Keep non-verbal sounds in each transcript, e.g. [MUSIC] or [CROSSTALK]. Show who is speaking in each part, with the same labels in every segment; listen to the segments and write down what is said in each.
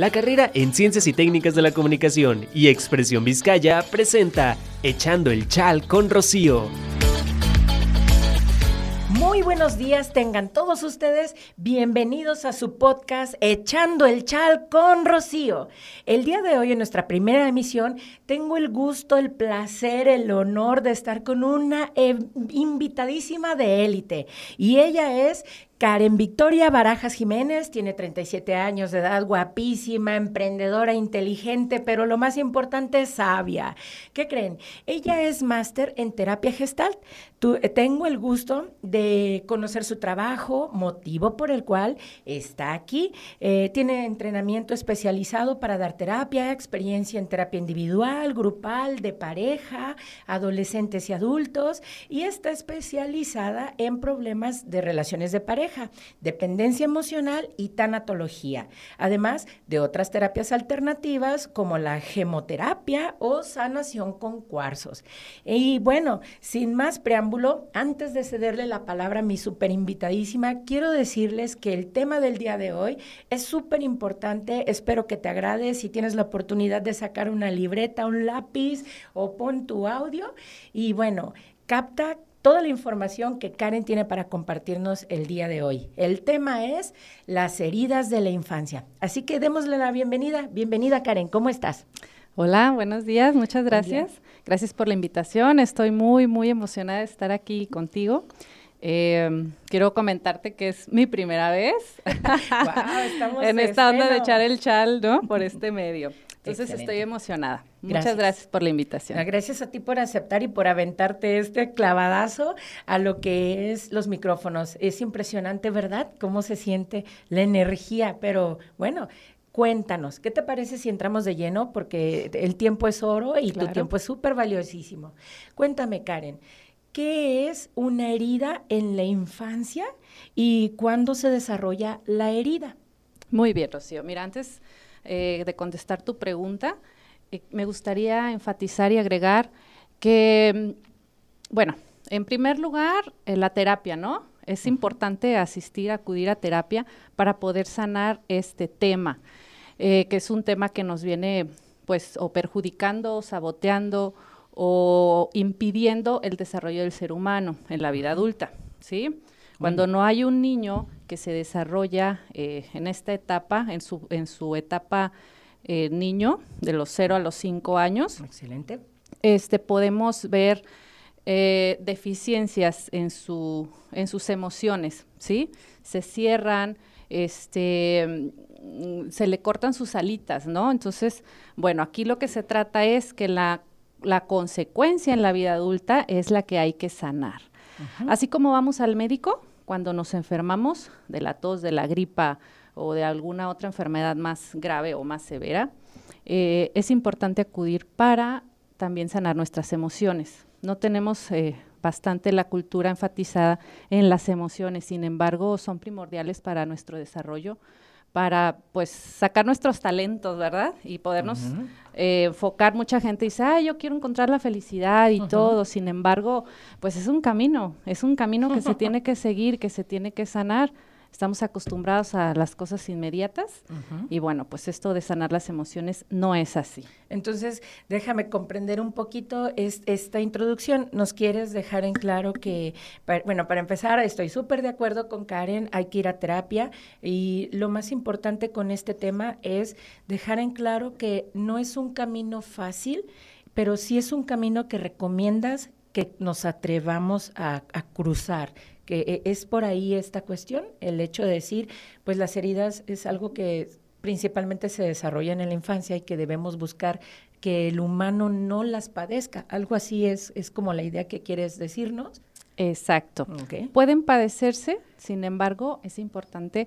Speaker 1: La carrera en Ciencias y Técnicas de la Comunicación y Expresión Vizcaya presenta Echando el Chal con Rocío.
Speaker 2: Muy buenos días, tengan todos ustedes bienvenidos a su podcast Echando el Chal con Rocío. El día de hoy, en nuestra primera emisión, tengo el gusto, el placer, el honor de estar con una eh, invitadísima de élite. Y ella es Karen Victoria Barajas Jiménez tiene 37 años de edad, guapísima, emprendedora, inteligente, pero lo más importante, sabia. ¿Qué creen? Ella es máster en terapia gestalt. Eh, tengo el gusto de conocer su trabajo, motivo por el cual está aquí. Eh, tiene entrenamiento especializado para dar terapia, experiencia en terapia individual, grupal, de pareja, adolescentes y adultos, y está especializada en problemas de relaciones de pareja dependencia emocional y tanatología, además de otras terapias alternativas como la gemoterapia o sanación con cuarzos. Y bueno, sin más preámbulo, antes de cederle la palabra a mi súper invitadísima, quiero decirles que el tema del día de hoy es súper importante, espero que te agrade, si tienes la oportunidad de sacar una libreta, un lápiz o pon tu audio. Y bueno, capta toda la información que Karen tiene para compartirnos el día de hoy. El tema es las heridas de la infancia. Así que démosle la bienvenida. Bienvenida, Karen. ¿Cómo estás?
Speaker 3: Hola, buenos días. Muchas gracias. Gracias por la invitación. Estoy muy, muy emocionada de estar aquí contigo. Em, quiero comentarte que es mi primera vez [LAUGHS] en esta onda de echar el chal, ¿no? Por [LAUGHS] este medio. Entonces estoy emocionada. Muchas gracias por la invitación.
Speaker 2: Ah, gracias a ti por aceptar y por aventarte este clavadazo a lo que es los micrófonos. Es impresionante, ¿verdad? Cómo se siente la energía, pero bueno, cuéntanos, ¿qué te parece si entramos de lleno? Porque el tiempo es oro y tu tiempo es súper valiosísimo. Cuéntame, Karen, ¿qué es una herida en la infancia y cuándo se desarrolla la herida?
Speaker 3: Muy bien, Rocío. Mira, antes eh, de contestar tu pregunta, me gustaría enfatizar y agregar que, mm, bueno, en primer lugar, eh, la terapia, ¿no? Es importante asistir, acudir a terapia para poder sanar este tema, que es un tema que nos viene, pues, o perjudicando, saboteando o impidiendo el desarrollo del ser humano en la vida adulta, ¿sí? Cuando no hay un niño que se desarrolla eh, en esta etapa, en su, en su etapa eh, niño, de los 0 a los 5 años.
Speaker 2: Excelente.
Speaker 3: Este, podemos ver eh, deficiencias en, su, en sus emociones, ¿sí? Se cierran, este, mm, se le cortan sus alitas, ¿no? Entonces, bueno, aquí lo que se trata es que la, la consecuencia en la vida adulta es la que hay que sanar. Así como vamos al médico, cuando nos enfermamos de la tos, de la gripa o de alguna otra enfermedad más grave o más severa, eh, es importante acudir para también sanar nuestras emociones. No tenemos eh, bastante la cultura enfatizada en las emociones, sin embargo, son primordiales para nuestro desarrollo para pues sacar nuestros talentos, ¿verdad? Y podernos eh, enfocar. Mucha gente dice, ah, yo quiero encontrar la felicidad y todo. Sin embargo, pues es un camino, es un camino que se tiene que seguir, que se tiene que sanar estamos acostumbrados a las cosas inmediatas y bueno, pues esto de sanar las emociones no es así.
Speaker 2: Entonces, déjame comprender un poquito esta introducción. Nos quieres dejar en claro que, bueno, para empezar, estoy súper de acuerdo con Karen, hay que ir a terapia y lo más importante con este tema es dejar en claro que no es un camino fácil, pero sí es un camino que recomiendas que nos atrevamos a cruzar, que eh, es por ahí esta cuestión, el hecho de decir, pues las heridas es algo que principalmente se desarrolla en la infancia y que debemos buscar que el humano no las padezca. Algo así es, es como la idea que quieres decirnos.
Speaker 3: Exacto. Pueden padecerse, sin embargo, es importante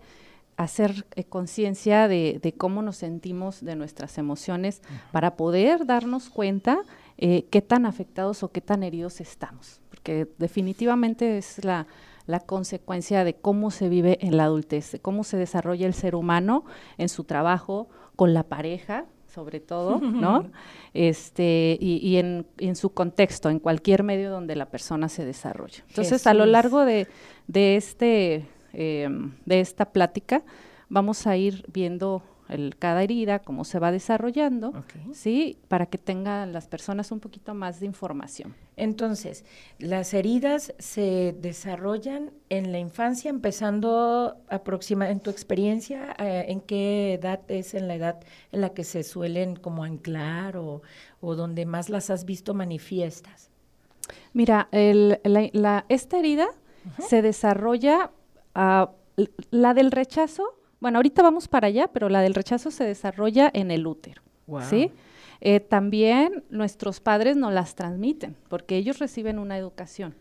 Speaker 3: hacer eh, conciencia de, cómo nos sentimos, de nuestras emociones, para poder darnos cuenta eh, qué tan afectados o qué tan heridos estamos, porque definitivamente es la, la consecuencia de cómo se vive en la adultez, de cómo se desarrolla el ser humano en su trabajo, con la pareja, sobre todo, ¿no? [LAUGHS] Este, y, en, su contexto, en cualquier medio donde la persona se desarrolla. Entonces, a lo largo de, este, em, de esta plática, vamos a ir viendo el, cada herida, cómo se va desarrollando. ¿sí? Para que tengan las personas un poquito más de información.
Speaker 2: Entonces, las heridas se desarrollan en la infancia, empezando aproxima, en tu experiencia, eh, ¿en qué edad es en la edad en la que se suelen como anclar o, o donde más las has visto manifiestas?
Speaker 3: Mira, el- la, la- esta herida se desarrolla, l- la del rechazo, bueno, ahorita vamos para allá, pero la del rechazo se desarrolla en el útero, ¿sí? Eh, también nuestros padres nos las transmiten, porque ellos reciben una educación.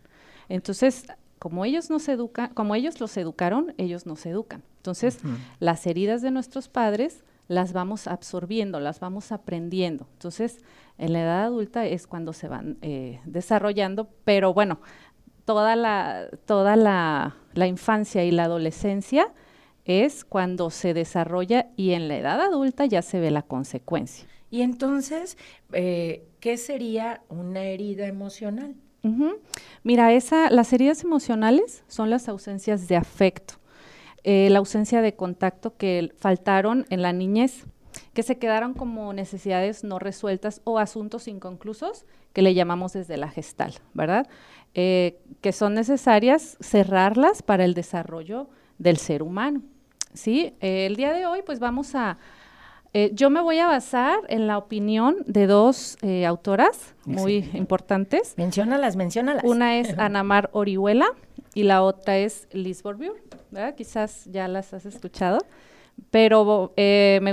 Speaker 3: Entonces, como ellos nos educan, como ellos los educaron, ellos nos educan. Entonces, las heridas de nuestros padres las vamos absorbiendo, las vamos aprendiendo. Entonces, en la edad adulta es cuando se van eh, desarrollando, pero bueno, toda la, toda la, la infancia y la adolescencia es cuando se desarrolla y en la edad adulta ya se ve la consecuencia.
Speaker 2: Y entonces, eh, ¿qué sería una herida emocional?
Speaker 3: Mira, esa, las heridas emocionales son las ausencias de afecto, eh, la ausencia de contacto que faltaron en la niñez, que se quedaron como necesidades no resueltas o asuntos inconclusos que le llamamos desde la gestal, ¿verdad? Eh, que son necesarias cerrarlas para el desarrollo del ser humano. ¿Sí? Eh, el día de hoy, pues vamos a, eh, yo me voy a basar en la opinión de dos eh, autoras muy importantes.
Speaker 2: Menciónalas, menciónalas.
Speaker 3: Una es [LAUGHS] Anamar Orihuela y la otra es Liz Bourbeau, ¿verdad? Quizás ya las has escuchado, pero eh, me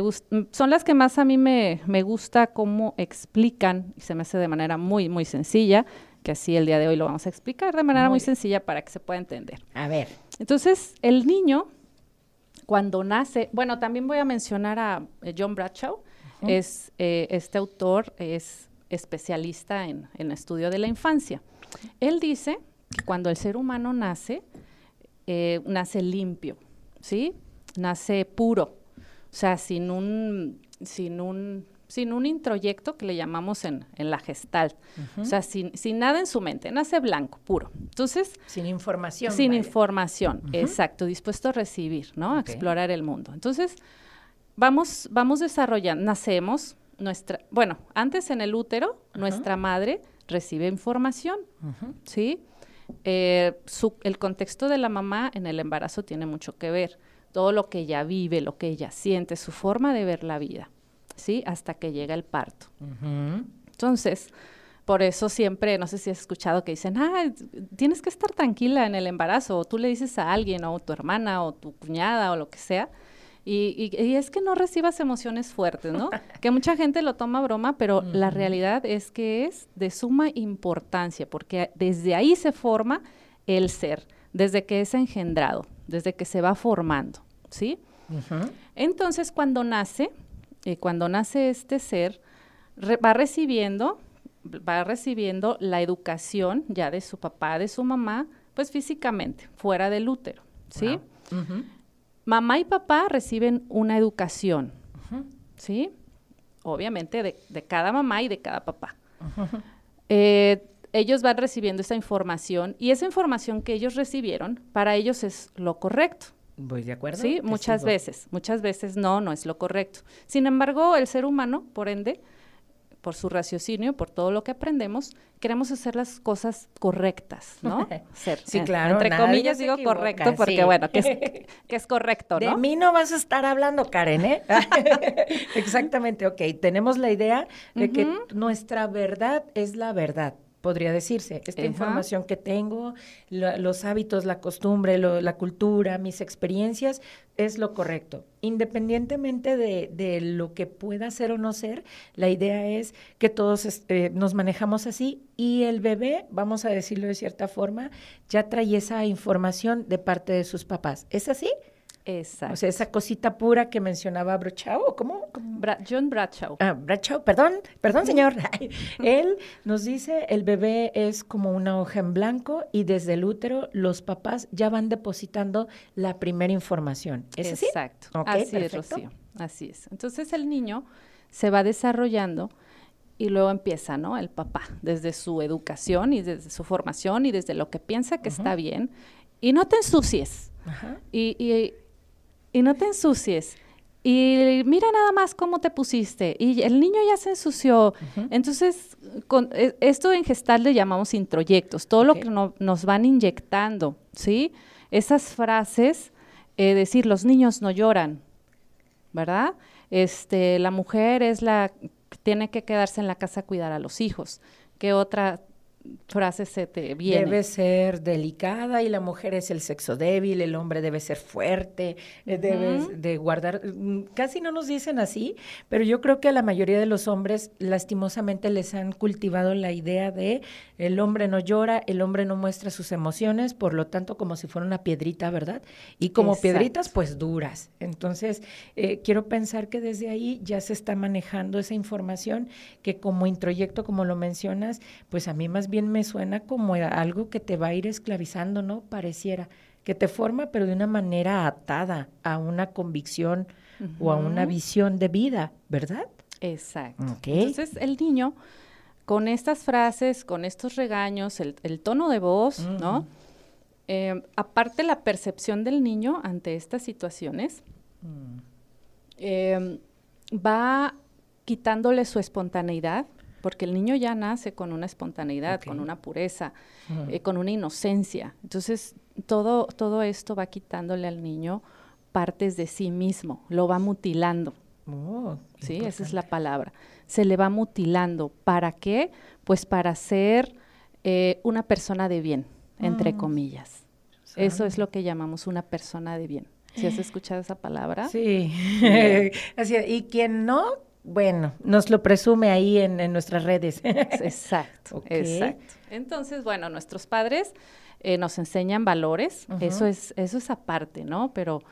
Speaker 3: son las que más a mí me, me gusta cómo explican, y se me hace de manera muy, muy sencilla, que así el día de hoy lo vamos a explicar de manera
Speaker 2: Muy
Speaker 3: sencilla para que se pueda entender.
Speaker 2: A ver,
Speaker 3: Entonces, el niño, cuando nace, bueno, también voy a mencionar a eh, John Bradshaw, es, eh, este autor es especialista en, en estudio de la infancia. Él dice que cuando el ser humano nace, eh, nace limpio, ¿sí? Nace puro, o sea, sin un, sin un, sin un introyecto que le llamamos en, en la gestal, o sea, sin, sin nada en su mente, nace blanco, puro. Entonces,
Speaker 2: sin información.
Speaker 3: sin información, exacto, dispuesto a recibir, ¿no? A explorar el mundo. Entonces, vamos, vamos desarrollando, nacemos, nuestra, bueno, antes en el útero, nuestra madre recibe información. ¿sí? Eh, su- el contexto de la mamá en el embarazo tiene mucho que ver. Todo lo que ella vive, lo que ella siente, su forma de ver la vida, ¿sí? Hasta que llega el parto. Entonces, por eso siempre, no sé si has escuchado que dicen, ah, tienes que estar tranquila en el embarazo, o tú le dices a alguien, o tu hermana, o tu cuñada, o lo que sea, y, y- y es que no recibas emociones fuertes, ¿no? [LAUGHS] que mucha gente lo toma broma, pero la realidad es que es de suma importancia, porque desde ahí se forma el ser, desde que es engendrado, desde que se va formando, ¿sí? Entonces, cuando nace, eh, cuando nace este ser, re- va recibiendo, va recibiendo la educación ya de su papá, de su mamá, pues físicamente, fuera del útero, ¿sí?
Speaker 2: Wow.
Speaker 3: Mamá y papá reciben una educación. ¿sí? Obviamente de, de cada mamá y de cada papá. Eh, ellos van recibiendo esa información y esa información que ellos recibieron, para ellos es lo correcto.
Speaker 2: Voy de acuerdo.
Speaker 3: Sí, muchas
Speaker 2: sigo.
Speaker 3: veces, muchas veces no, no es lo correcto. Sin embargo, el ser humano, por ende, por su raciocinio, por todo lo que aprendemos, queremos hacer las cosas correctas, ¿no? [LAUGHS] Ser,
Speaker 2: Sí,
Speaker 3: eh,
Speaker 2: claro,
Speaker 3: Entre comillas digo
Speaker 2: equivoca,
Speaker 3: correcto porque,
Speaker 2: sí.
Speaker 3: bueno, que es, [LAUGHS] que es correcto,
Speaker 2: De
Speaker 3: ¿no?
Speaker 2: mí no vas a estar hablando, Karen, ¿eh? [LAUGHS] Exactamente, ok. Tenemos la idea de que nuestra verdad es la verdad, podría decirse. Esta
Speaker 3: Ajá.
Speaker 2: información que tengo, la- los hábitos, la costumbre, lo- la cultura, mis experiencias, es lo correcto. Independientemente de, de lo que pueda ser o no ser, la idea es que todos este, nos manejamos así y el bebé, vamos a decirlo de cierta forma, ya trae esa información de parte de sus papás. ¿Es así?
Speaker 3: Exacto.
Speaker 2: O sea, esa cosita pura que mencionaba Brochau, ¿o ¿cómo?
Speaker 3: Bra- John Bradshaw.
Speaker 2: Ah, Bradshaw, perdón, perdón, señor. [LAUGHS] [LAUGHS] Él nos dice, el bebé es como una hoja en blanco y desde el útero los papás ya van depositando la primera información. ¿Es así?
Speaker 3: Exacto. Así es. Rocío. Así es. Entonces el niño se va desarrollando y luego empieza, ¿no? El papá, desde su educación y desde su formación y desde lo que piensa que está bien. Y no te ensucies.
Speaker 2: Ajá.
Speaker 3: Y, y- y no te ensucies. y mira nada más cómo te pusiste y el niño ya se ensució. Entonces, con, e, esto en gestal le llamamos introyectos, todo lo que nos van inyectando, ¿sí? Esas frases, eh, decir, los niños no lloran, ¿verdad? Este, la mujer es la que tiene que quedarse en la casa a cuidar a los hijos. ¿Qué otra frase se te viene.
Speaker 2: Debe ser delicada y la mujer es el sexo débil, el hombre debe ser fuerte, uh debes de guardar, mm, casi no nos dicen así, pero yo creo que a la mayoría de los hombres lastimosamente les han cultivado la idea de el hombre no llora, el hombre no muestra sus emociones, por lo tanto como si fuera una piedrita, ¿verdad? Y como piedritas pues duras. Entonces, eh, quiero pensar que desde ahí ya se está manejando esa información que como introyecto, como lo mencionas, pues a mí más bien me suena como algo que te va a ir esclavizando, ¿no? Pareciera, que te forma, pero de una manera atada a una convicción o a una visión de vida, ¿verdad?
Speaker 3: Exacto. Entonces, el niño, con estas frases, con estos regaños, el, tono de voz, ¿no? Eh, aparte la percepción del niño ante estas situaciones, mm. eh, va quitándole su espontaneidad, porque el niño ya nace con una espontaneidad, con una pureza, eh, con una inocencia. Entonces, todo, todo esto va quitándole al niño partes de sí mismo, lo va mutilando. Oh, sí, esa es la palabra. Se le va mutilando. ¿Para qué? Pues para ser eh, una persona de bien, entre mm. comillas. Eso es lo que llamamos una persona de bien. ¿Si has escuchado esa palabra?
Speaker 2: Sí. [LAUGHS] Así, y quien no, bueno, nos lo presume ahí en, nuestras redes. [LAUGHS]
Speaker 3: exacto, exacto. Entonces, bueno, nuestros padres eh, nos enseñan valores, eso es, eso es aparte, ¿no? Pero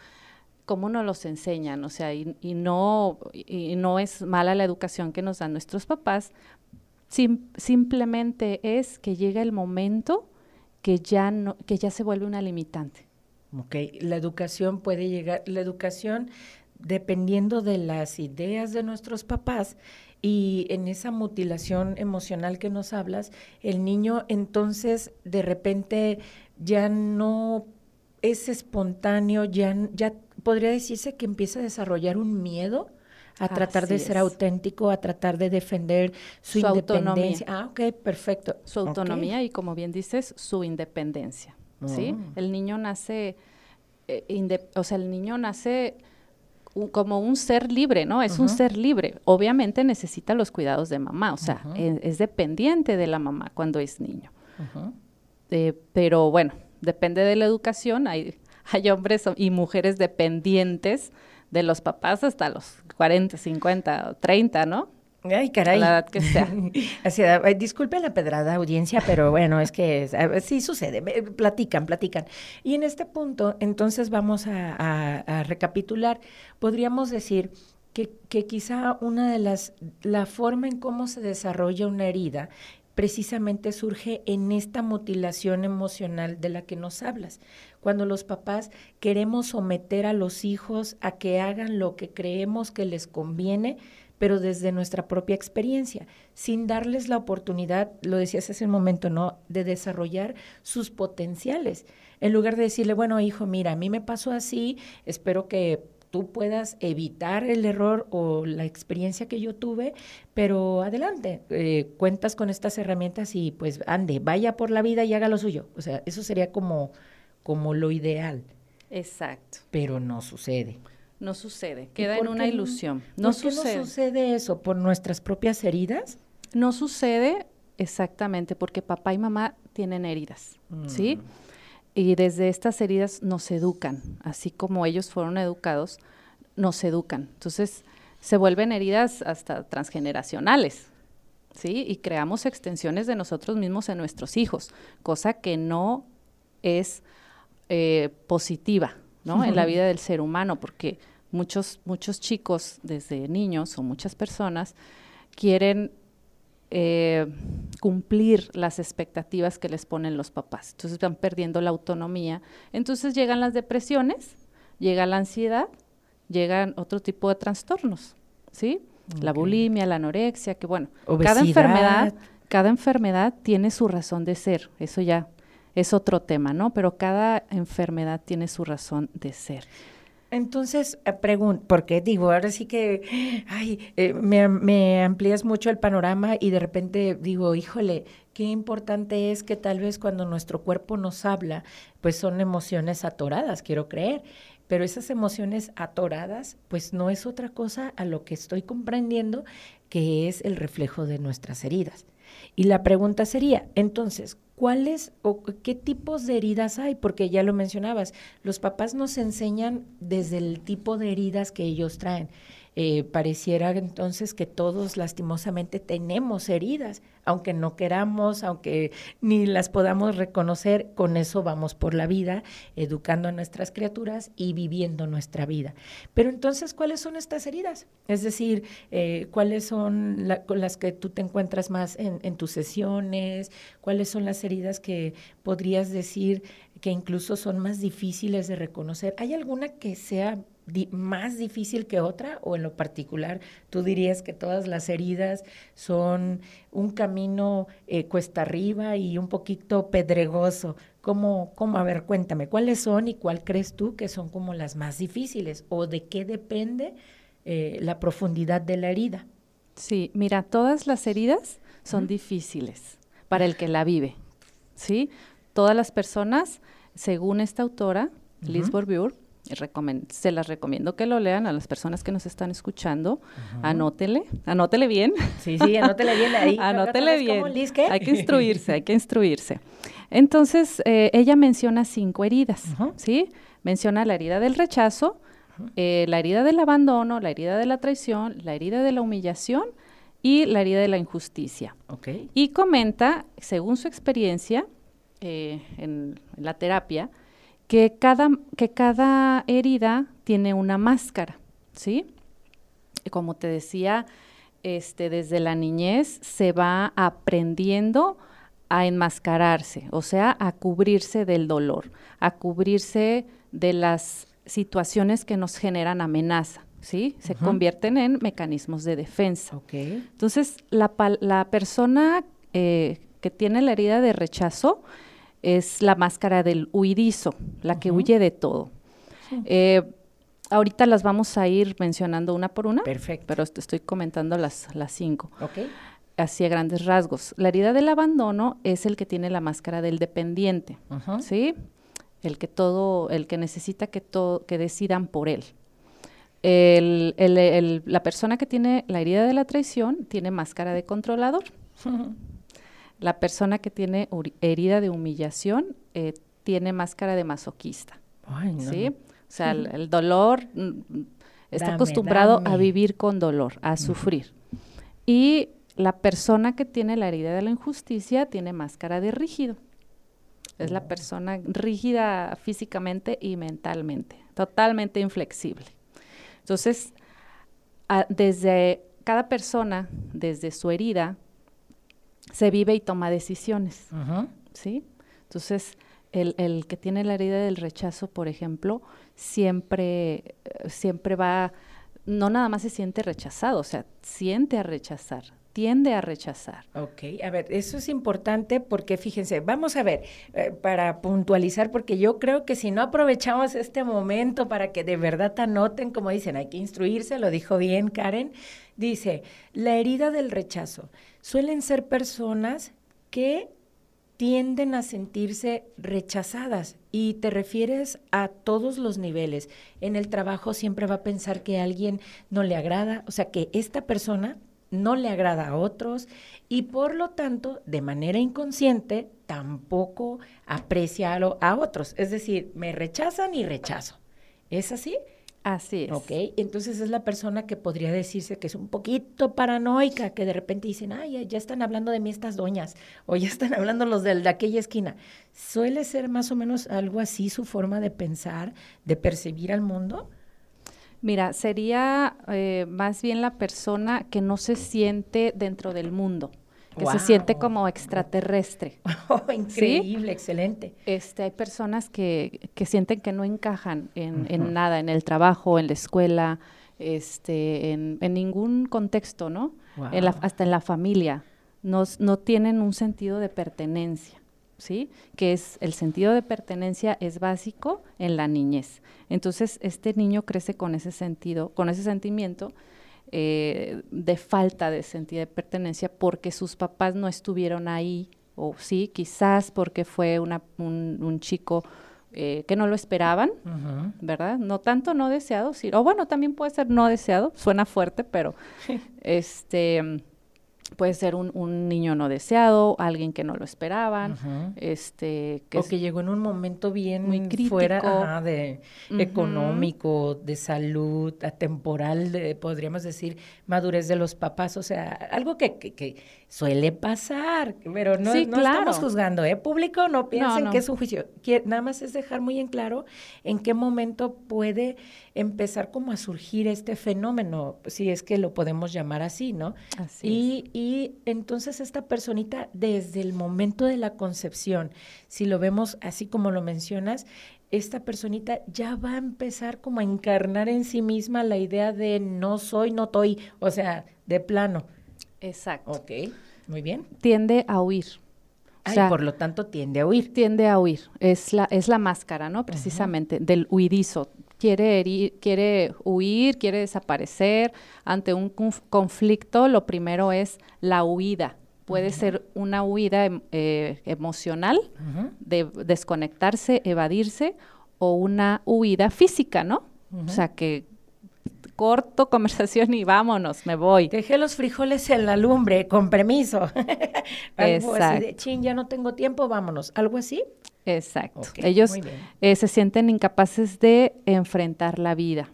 Speaker 3: cómo nos los enseñan, o sea, y, no, y no es mala la educación que nos dan nuestros papás, simplemente es que llega el momento que ya no, que ya se vuelve una limitante.
Speaker 2: Ok, la educación puede llegar, la educación dependiendo de las ideas de nuestros papás y en esa mutilación emocional que nos hablas, el niño entonces de repente ya no es espontáneo, ya, ya podría decirse que empieza a desarrollar un miedo a tratar de ser auténtico, a tratar de defender su, independencia.
Speaker 3: Autonomía.
Speaker 2: Ah, ok, perfecto.
Speaker 3: Su autonomía y como bien dices, su independencia. ¿sí? Oh. El niño nace, eh, o sea, el niño nace como un ser libre, ¿no? Es un ser libre. Obviamente necesita los cuidados de mamá, o sea, es, dependiente de la mamá cuando es niño. Eh, pero bueno, depende de la educación. Hay, [LAUGHS] hay hombres y mujeres dependientes de los papás hasta los 40, 50, 30, ¿no?
Speaker 2: Ay, caray.
Speaker 3: La edad que sea. [LAUGHS]
Speaker 2: Así, disculpe la pedrada audiencia, pero bueno, es que sí sucede. Platican, platican. Y en este punto, entonces vamos a, recapitular. Podríamos decir que, que, quizá una de las, la forma en cómo se desarrolla una herida precisamente surge en esta mutilación emocional de la que nos hablas. Cuando los papás queremos someter a los hijos a que hagan lo que creemos que les conviene, pero desde nuestra propia experiencia, sin darles la oportunidad, lo decías hace un momento, ¿no?, de desarrollar sus potenciales. En lugar de decirle, bueno, hijo, mira, a mí me pasó así, espero que tú puedas evitar el error o la experiencia que yo tuve, pero adelante, eh, cuentas con estas herramientas y pues ande, vaya por la vida y haga lo suyo. O sea, eso sería como, como lo ideal.
Speaker 3: Exacto.
Speaker 2: Pero no sucede.
Speaker 3: No sucede, queda en una ilusión. No
Speaker 2: ¿por qué no sucede eso? ¿Por nuestras propias heridas?
Speaker 3: No sucede exactamente porque papá y mamá tienen heridas, ¿sí? Mm. Y desde estas heridas nos educan, así como ellos fueron educados, nos educan. Entonces, se vuelven heridas hasta transgeneracionales, ¿sí? Y creamos extensiones de nosotros mismos en nuestros hijos, cosa que no es eh, positiva, en la vida del ser humano, porque muchos, muchos chicos desde niños o muchas personas quieren eh, cumplir las expectativas que les ponen los papás. Entonces van perdiendo la autonomía. Entonces llegan las depresiones, llega la ansiedad, llegan otro tipo de trastornos, ¿sí? La bulimia, la anorexia, que bueno, cada enfermedad, cada enfermedad tiene su razón de ser. Eso ya es otro tema, ¿no? Pero cada enfermedad tiene su razón de ser.
Speaker 2: Entonces, eh, pregunto, porque digo, ahora sí que, ay, eh, me, me, amplías mucho el panorama y de repente digo, híjole, qué importante es que tal vez cuando nuestro cuerpo nos habla, pues son emociones atoradas, quiero creer. Pero esas emociones atoradas, pues no es otra cosa a lo que estoy comprendiendo que es el reflejo de nuestras heridas. Y la pregunta sería, entonces, ¿cuáles o qué tipos de heridas hay? Porque ya lo mencionabas, los papás nos enseñan desde el tipo de heridas que ellos traen. Eh, pareciera entonces que todos lastimosamente tenemos heridas, aunque no queramos, aunque ni las podamos reconocer, con eso vamos por la vida, educando a nuestras criaturas y viviendo nuestra vida. Pero entonces, ¿cuáles son estas heridas? Es decir, eh, ¿cuáles son las que tú te encuentras más en tus sesiones? ¿Cuáles son las heridas que podrías decir que incluso son más difíciles de reconocer? ¿Hay alguna que sea más difícil que otra o en lo particular tú dirías que todas las heridas son un camino eh, cuesta arriba y un poquito pedregoso? ¿Cómo, ¿Cómo? A ver, cuéntame, ¿cuáles son y cuál crees tú que son como las más difíciles o de qué depende eh, la profundidad de la herida?
Speaker 3: Sí, mira, todas las heridas son difíciles para el que la vive, ¿sí? Todas las personas, según esta autora, Liz Bourbeau, se las recomiendo que lo lean a las personas que nos están escuchando. Anótele, anótele bien.
Speaker 2: Sí, sí, anótele bien ahí. [LAUGHS]
Speaker 3: anótele bien. Hay que instruirse, hay que [LAUGHS] instruirse. Entonces, eh, ella menciona cinco heridas, ¿sí? Menciona la herida del rechazo, eh, la herida del abandono, la herida de la traición, la herida de la humillación y la herida de la injusticia.
Speaker 2: Okay.
Speaker 3: Y comenta, según su experiencia eh, en la terapia, que cada, que cada herida tiene una máscara, ¿sí? Y como te decía, este, desde la niñez se va aprendiendo a enmascararse, o sea, a cubrirse del dolor, a cubrirse de las situaciones que nos generan amenaza, ¿sí? Se convierten en mecanismos de defensa. Entonces, la, la persona eh, que tiene la herida de rechazo es la máscara del huidizo, la que huye de todo. Eh, ahorita las vamos a ir mencionando una por una.
Speaker 2: Perfecto.
Speaker 3: Pero estoy comentando las, las cinco. Así a grandes rasgos. La herida del abandono es el que tiene la máscara del dependiente, ¿sí? El que todo, el que necesita que todo, que decidan por él. la persona que tiene la herida de la traición tiene máscara de controlador. La persona que tiene herida de humillación eh, tiene máscara de masoquista. ¿sí? O sea, el, dolor mm, está acostumbrado a vivir con dolor, a sufrir. Y la persona que tiene la herida de la injusticia tiene máscara de rígido. Es la oh. persona rígida físicamente y mentalmente, totalmente inflexible. Entonces, desde cada persona, desde su herida, se vive y toma decisiones, ¿sí? Entonces, el, el, que tiene la herida del rechazo, por ejemplo, siempre, eh, siempre va, no nada más se siente rechazado, o sea, siente a rechazar, tiende a rechazar.
Speaker 2: Ok, a ver, eso es importante porque fíjense, vamos a ver, eh, para puntualizar, porque yo creo que si no aprovechamos este momento para que de verdad anoten, como dicen, hay que instruirse, lo dijo bien Karen, dice, la herida del rechazo suelen ser personas que tienden a sentirse rechazadas y te refieres a todos los niveles. En el trabajo siempre va a pensar que a alguien no le agrada, o sea, que esta persona no le agrada a otros y por lo tanto, de manera inconsciente, tampoco aprecia a, otros. Es decir, me rechazan y rechazo. ¿Es así?
Speaker 3: Así es.
Speaker 2: Ok, entonces es la persona que podría decirse que es un poquito paranoica, que de repente dicen, ay, ya están hablando de mí estas doñas, o ya están hablando los de, aquella esquina. ¿Suele ser más o menos algo así su forma de pensar, de percibir al mundo?
Speaker 3: Mira, sería eh, más bien la persona que no se siente dentro del mundo que se siente como extraterrestre. [LAUGHS]
Speaker 2: Oh, increíble, excelente.
Speaker 3: Este, hay personas que, que sienten que no encajan en, en, nada, en el trabajo, en la escuela, este, en, en ningún contexto, ¿no? hasta en la familia. no tienen un sentido de pertenencia. ¿sí? Que es el sentido de pertenencia es básico en la niñez. Entonces, este niño crece con ese sentido, con ese sentimiento eh, de falta de sentido de pertenencia porque sus papás no estuvieron ahí, o sí, quizás porque fue una, un, chico eh, que no lo esperaban, ¿verdad? No tanto no deseado, sí, o bueno, también puede ser no deseado, suena fuerte, pero este puede ser un, un, niño no deseado, alguien que no lo esperaban, este
Speaker 2: que o que llegó en un momento bien muy crítico, fuera de económico, de salud, atemporal, de, podríamos decir madurez de los papás, o sea, algo que, que, suele pasar, pero no, no estamos juzgando, ¿eh? Público, no piensen que es un juicio, nada más es dejar muy en claro en qué momento puede empezar como a surgir este fenómeno, si es que lo podemos llamar así, ¿no? Así y, y entonces esta personita desde el momento de la concepción, si lo vemos así como lo mencionas, esta personita ya va a empezar como a encarnar en sí misma la idea de no soy, no estoy, o sea, de plano.
Speaker 3: Exacto.
Speaker 2: Ok, muy bien.
Speaker 3: Tiende a huir.
Speaker 2: Ay, por lo tanto tiende a huir.
Speaker 3: Tiende a huir. Es la, es la máscara, ¿no? Precisamente, del huidizo quiere, quiere huir, quiere desaparecer. Ante un conflicto, lo primero es la huida. Puede ser una huida em, eh, emocional, de desconectarse, evadirse, o una huida física, ¿no? O sea, que corto [LAUGHS] conversación y vámonos, me voy.
Speaker 2: Dejé los frijoles en la lumbre, con permiso. [LAUGHS] Algo así de, chin, ya no tengo tiempo, vámonos. ¿Algo así?
Speaker 3: Exacto. Ellos eh, se sienten incapaces de enfrentar la vida,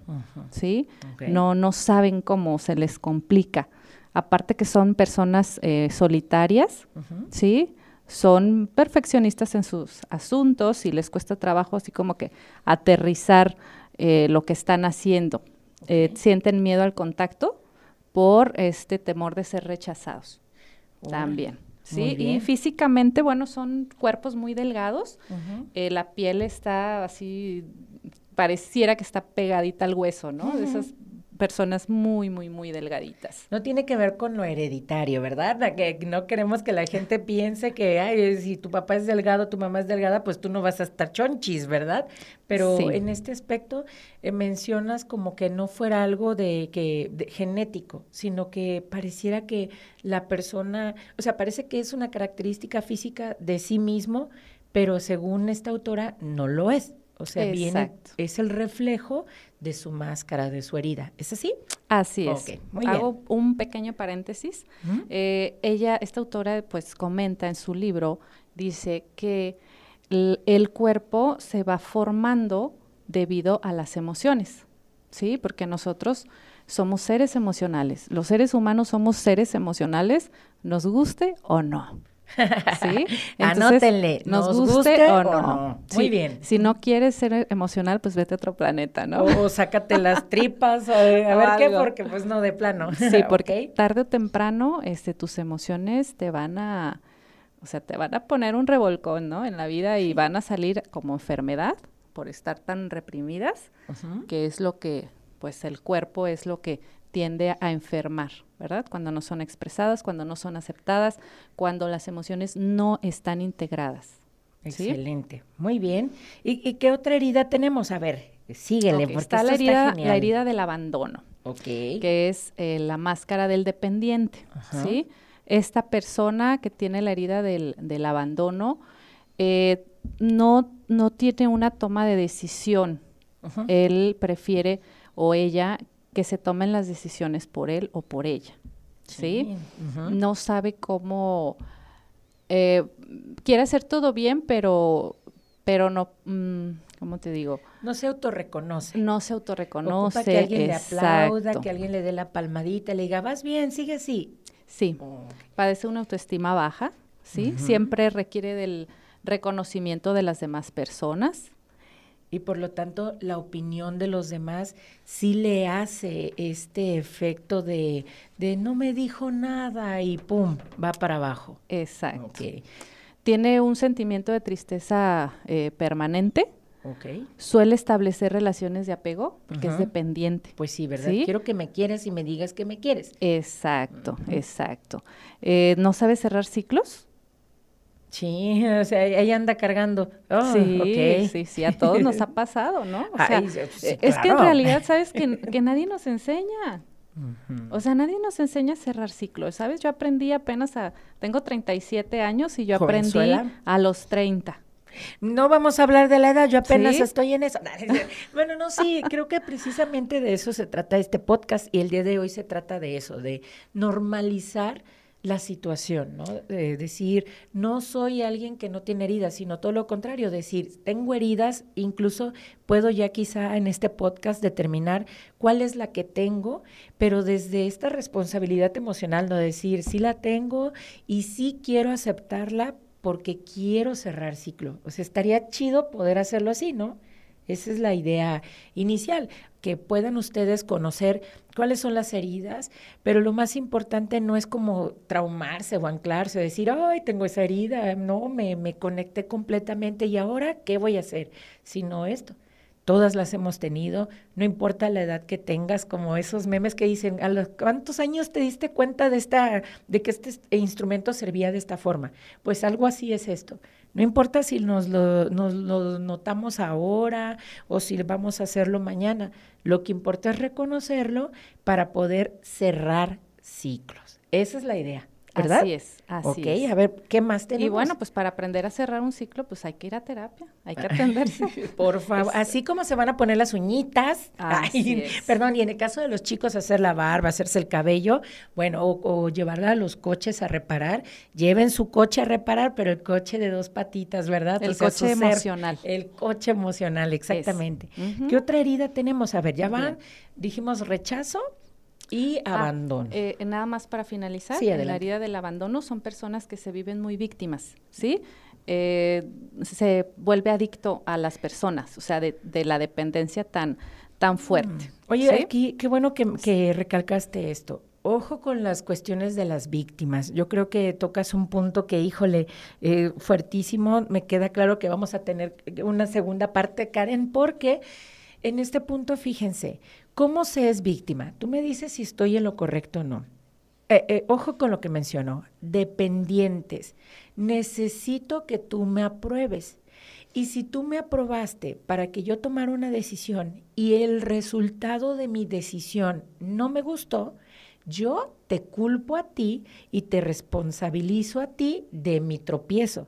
Speaker 3: ¿sí? No, no saben cómo, se les complica. Aparte que son personas eh, solitarias, ¿sí? Son perfeccionistas en sus asuntos y les cuesta trabajo así como que aterrizar eh, lo que están haciendo. Sienten miedo al contacto por este temor de ser rechazados también. Sí, y físicamente, bueno, son cuerpos muy delgados. Eh, la piel está así, pareciera que está pegadita al hueso, ¿no? De esas personas muy, muy, muy delgaditas.
Speaker 2: No tiene que ver con lo hereditario, ¿verdad? Que no queremos que la gente piense que, ay, si tu papá es delgado, tu mamá es delgada, pues tú no vas a estar chonchis, ¿verdad? Pero en este aspecto eh, mencionas como que no fuera algo de que genético, sino que pareciera que la persona, o sea, parece que es una característica física de sí mismo, pero según esta autora no lo es. O sea, viene, es el reflejo de su máscara, de su herida. ¿Es así?
Speaker 3: Así es. Hago un pequeño paréntesis. Eh, ella, esta autora, pues comenta en su libro, dice que el, cuerpo se va formando debido a las emociones, ¿sí? Porque nosotros somos seres emocionales. Los seres humanos somos seres emocionales, nos guste o no.
Speaker 2: ¿Sí? [LAUGHS] Anótenle, nos, guste, o, no.
Speaker 3: Muy bien. Si no quieres ser emocional, pues vete a otro planeta, ¿no?
Speaker 2: O, sácate las [LAUGHS] tripas, o, a ver qué, porque pues no, de plano. [LAUGHS]
Speaker 3: Sí, porque tarde o temprano este, tus emociones te van a, o sea, te van a poner un revolcón, ¿no? En la vida y van a salir como enfermedad por estar tan reprimidas, que es lo que, pues el cuerpo es lo que tiende a enfermar, ¿verdad? Cuando no son expresadas, cuando no son aceptadas, cuando las emociones no están integradas.
Speaker 2: Excelente, muy bien. ¿Y, qué otra herida tenemos? A ver, síguele, porque
Speaker 3: está la herida, la herida del abandono, que es eh, la máscara del dependiente, ¿sí? Esta persona que tiene la herida del, abandono eh, no, no tiene una toma de decisión. Él prefiere o ella que se tomen las decisiones por él o por ella. ¿Sí? No sabe cómo. Eh, quiere hacer todo bien, pero, pero no. Mm, ¿Cómo te digo?
Speaker 2: No se autorreconoce.
Speaker 3: No se autorreconoce.
Speaker 2: que alguien le aplauda, que alguien le dé la palmadita, le diga, vas bien, sigue así.
Speaker 3: Sí. Padece una autoestima baja, ¿sí? Siempre requiere del reconocimiento de las demás personas
Speaker 2: y por lo tanto la opinión de los demás sí le hace este efecto de, de no me dijo nada y pum, va para abajo.
Speaker 3: Exacto. Tiene un sentimiento de tristeza eh, permanente.
Speaker 2: Okay.
Speaker 3: Suele establecer relaciones de apego porque es dependiente.
Speaker 2: Pues sí, ¿verdad? Quiero que me quieras y me digas que me quieres.
Speaker 3: Exacto, exacto. Eh, ¿No sabe cerrar ciclos?
Speaker 2: Sí, o sea, ahí anda cargando. Oh,
Speaker 3: sí, sí, sí, a todos nos ha [LAUGHS] pasado, ¿no? O sea,
Speaker 2: Ay, sí, sí,
Speaker 3: eh, es que en realidad, ¿sabes? [LAUGHS] Que, que nadie nos enseña. O sea, nadie nos enseña a cerrar ciclos, ¿sabes? Yo aprendí apenas a... Tengo 37 años y yo aprendí a los 30.
Speaker 2: No vamos a hablar de la edad, yo apenas
Speaker 3: ¿Sí?
Speaker 2: estoy en eso. [LAUGHS] bueno, no, sí, creo que precisamente de eso se trata este podcast y el día de hoy se trata de eso, de normalizar la situación, ¿no? De decir, no soy alguien que no tiene heridas, sino todo lo contrario, decir, tengo heridas, incluso puedo ya quizá en este podcast determinar cuál es la que tengo, pero desde esta responsabilidad emocional, no decir, sí la tengo y sí quiero aceptarla porque quiero cerrar ciclo. O sea, estaría chido poder hacerlo así, ¿no? Esa es la idea inicial, que puedan ustedes conocer cuáles son las heridas, pero lo más importante no es como traumarse o anclarse, decir, ay, tengo esa herida, no, me, me conecté completamente y ahora, ¿qué voy a hacer? Sino esto. Todas las hemos tenido, no importa la edad que tengas, como esos memes que dicen, ¿a los cuántos años te diste cuenta de esta, de que este instrumento servía de esta forma? Pues algo así es esto. No importa si nos lo, nos lo notamos ahora o si vamos a hacerlo mañana. Lo que importa es reconocerlo para poder cerrar ciclos. Esa es la idea, ¿verdad?
Speaker 3: Así es, así
Speaker 2: ok,
Speaker 3: es.
Speaker 2: a ver, ¿qué más tenemos?
Speaker 3: Y bueno, pues para aprender a cerrar un ciclo, pues hay que ir a terapia, hay que atenderse. [LAUGHS]
Speaker 2: Por favor, [LAUGHS]
Speaker 3: Es-
Speaker 2: así como se van a poner las uñitas,
Speaker 3: Así
Speaker 2: ay,
Speaker 3: es.
Speaker 2: perdón, y en el caso de los chicos hacer la barba, hacerse el cabello, bueno, o, o llevarla a los coches a reparar, lleven su coche a reparar, pero el coche de dos patitas, ¿verdad?
Speaker 3: El coche
Speaker 2: ser,
Speaker 3: emocional.
Speaker 2: el coche emocional, exactamente. ¿Qué otra herida tenemos? A ver, ya van, dijimos rechazo y
Speaker 3: Ah,
Speaker 2: abandono.
Speaker 3: eh, nada más para finalizar,
Speaker 2: Sí,
Speaker 3: en la herida del abandono son personas que se viven muy víctimas, ¿sí? Eh, se vuelve adicto a las personas, o sea, de, de la dependencia tan, tan fuerte.
Speaker 2: Oye,
Speaker 3: ¿sí?
Speaker 2: aquí qué bueno que, que recalcaste esto. Ojo con las cuestiones de las víctimas. Yo creo que tocas un punto que, híjole, eh, fuertísimo. Me queda claro que vamos a tener una segunda parte, Karen, porque en este punto, fíjense, ¿cómo se es víctima? Tú me dices si estoy en lo correcto o no. Eh, eh, ojo con lo que mencionó, dependientes. Necesito que tú me apruebes. Y si tú me aprobaste para que yo tomara una decisión y el resultado de mi decisión no me gustó, yo te culpo a ti y te responsabilizo a ti de mi tropiezo.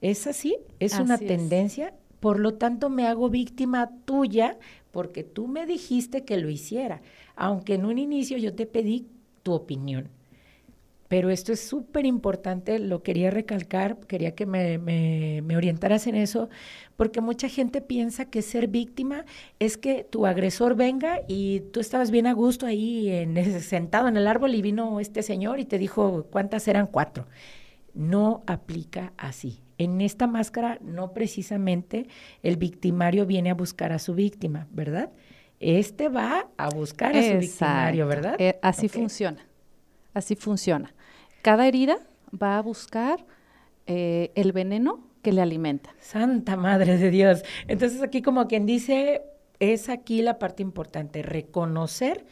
Speaker 2: ¿Es así? ¿Es una
Speaker 3: es.
Speaker 2: tendencia? Por lo tanto, me hago víctima tuya porque tú me dijiste que lo hiciera, aunque en un inicio yo te pedí tu opinión. Pero esto es súper importante, lo quería recalcar, quería que me, me, orientaras en eso, porque mucha gente piensa que ser víctima es que tu agresor venga y tú estabas bien a gusto ahí en, sentado en el árbol y vino este señor y te dijo cuántas eran cuatro. No aplica así. En esta máscara no precisamente el victimario viene a buscar a su víctima, ¿verdad? Este va a buscar a su victimario. ¿verdad?
Speaker 3: Eh, así funciona, así funciona. Cada herida va a buscar eh, el veneno que le alimenta.
Speaker 2: Santa Madre de Dios. Entonces aquí como quien dice, es aquí la parte importante, reconocer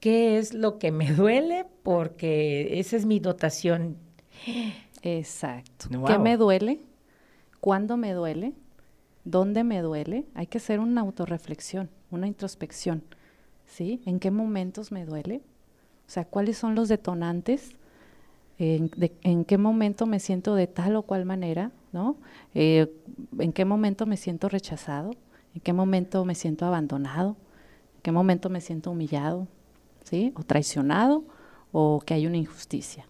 Speaker 2: qué es lo que me duele, porque esa es mi dotación.
Speaker 3: Exacto. ¿Qué
Speaker 2: Guau.
Speaker 3: me duele? ¿Cuándo me duele? ¿Dónde me duele? Hay que hacer una autorreflexión, una introspección. ¿Sí? ¿En qué momentos me duele? O sea, ¿cuáles son los detonantes? ¿En, de- en qué momento me siento de tal o cual manera? ¿No? Eh, ¿En qué momento me siento rechazado? ¿En qué momento me siento abandonado? ¿En qué momento me siento humillado? ¿Sí? ¿O traicionado? ¿O que hay una injusticia?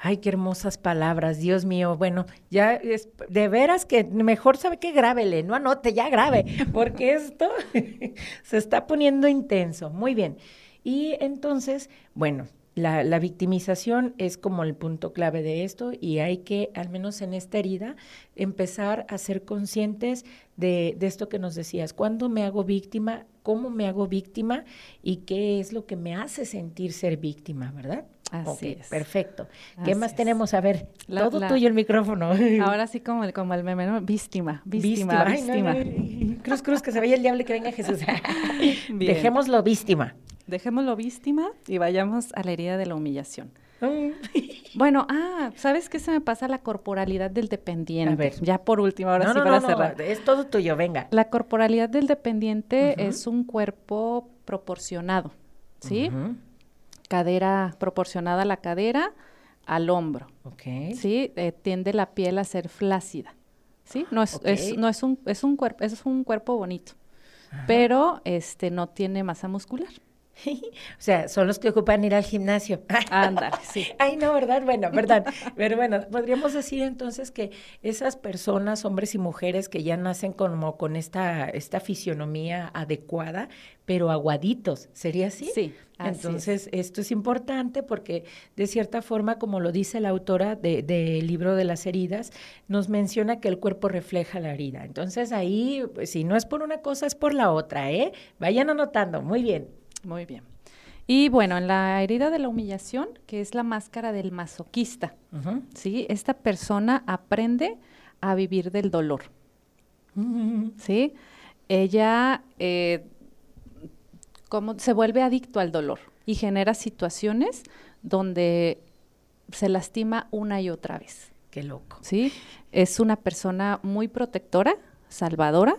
Speaker 2: Ay, qué hermosas palabras, Dios mío. Bueno, ya es de veras que mejor sabe que grábele, no anote, ya grabe, [LAUGHS] porque esto [LAUGHS] se está poniendo intenso. Muy bien. Y entonces, bueno, la, la victimización es como el punto clave de esto y hay que, al menos en esta herida, empezar a ser conscientes de, de esto que nos decías. ¿Cuándo me hago víctima? ¿Cómo me hago víctima? ¿Y qué es lo que me hace sentir ser víctima, verdad?
Speaker 3: Así es.
Speaker 2: Perfecto. ¿Qué
Speaker 3: Así
Speaker 2: más
Speaker 3: es.
Speaker 2: tenemos? A ver,
Speaker 3: La-
Speaker 2: todo
Speaker 3: la-
Speaker 2: tuyo el micrófono. [LAUGHS]
Speaker 3: Ahora sí como el, como el meme, ¿no? Víctima, víctima, víctima.
Speaker 2: no, no. Cruz, cruz, que se vaya el diablo y que venga Jesús. [LAUGHS] [LAUGHS] Dejémoslo víctima.
Speaker 3: Dejémoslo víctima y vayamos a la herida de la humillación. Bueno, ah, ¿sabes qué se me pasa? La corporalidad del dependiente.
Speaker 2: A ver.
Speaker 3: Ya por último, ahora
Speaker 2: no,
Speaker 3: sí
Speaker 2: no,
Speaker 3: para
Speaker 2: no,
Speaker 3: cerrar.
Speaker 2: no, es todo tuyo, venga.
Speaker 3: La corporalidad del dependiente es un cuerpo proporcionado, ¿sí? Cadera proporcionada a la cadera, al hombro,
Speaker 2: Ok.
Speaker 3: ¿sí? Eh, tiende la piel a ser flácida, ¿sí? No es, es- no es un, es un cuerpo, es un cuerpo bonito, pero este no tiene masa muscular. [LAUGHS]
Speaker 2: O sea, son los que ocupan ir al gimnasio. [LAUGHS]
Speaker 3: Ándale, sí.
Speaker 2: Ay, no, ¿verdad? Bueno, ¿verdad? Pero bueno, podríamos decir entonces que esas personas, hombres y mujeres que ya nacen como con esta, esta fisionomía adecuada, pero aguaditos, ¿sería así?
Speaker 3: Sí, así es.
Speaker 2: Entonces, esto es importante porque de cierta forma, como lo dice la autora de- del libro de las heridas, nos menciona que el cuerpo refleja la herida. Entonces, ahí, pues, si no es por una cosa, es por la otra, ¿eh? Vayan anotando, muy bien.
Speaker 3: Muy bien. Y bueno, en la herida de la humillación, que es la máscara del masoquista. ¿sí? Esta persona aprende a vivir del dolor, ¿sí? Ella eh, como se vuelve adicto al dolor y genera situaciones donde se lastima una y otra vez,
Speaker 2: Qué loco.
Speaker 3: ¿sí? Es una persona muy protectora, salvadora,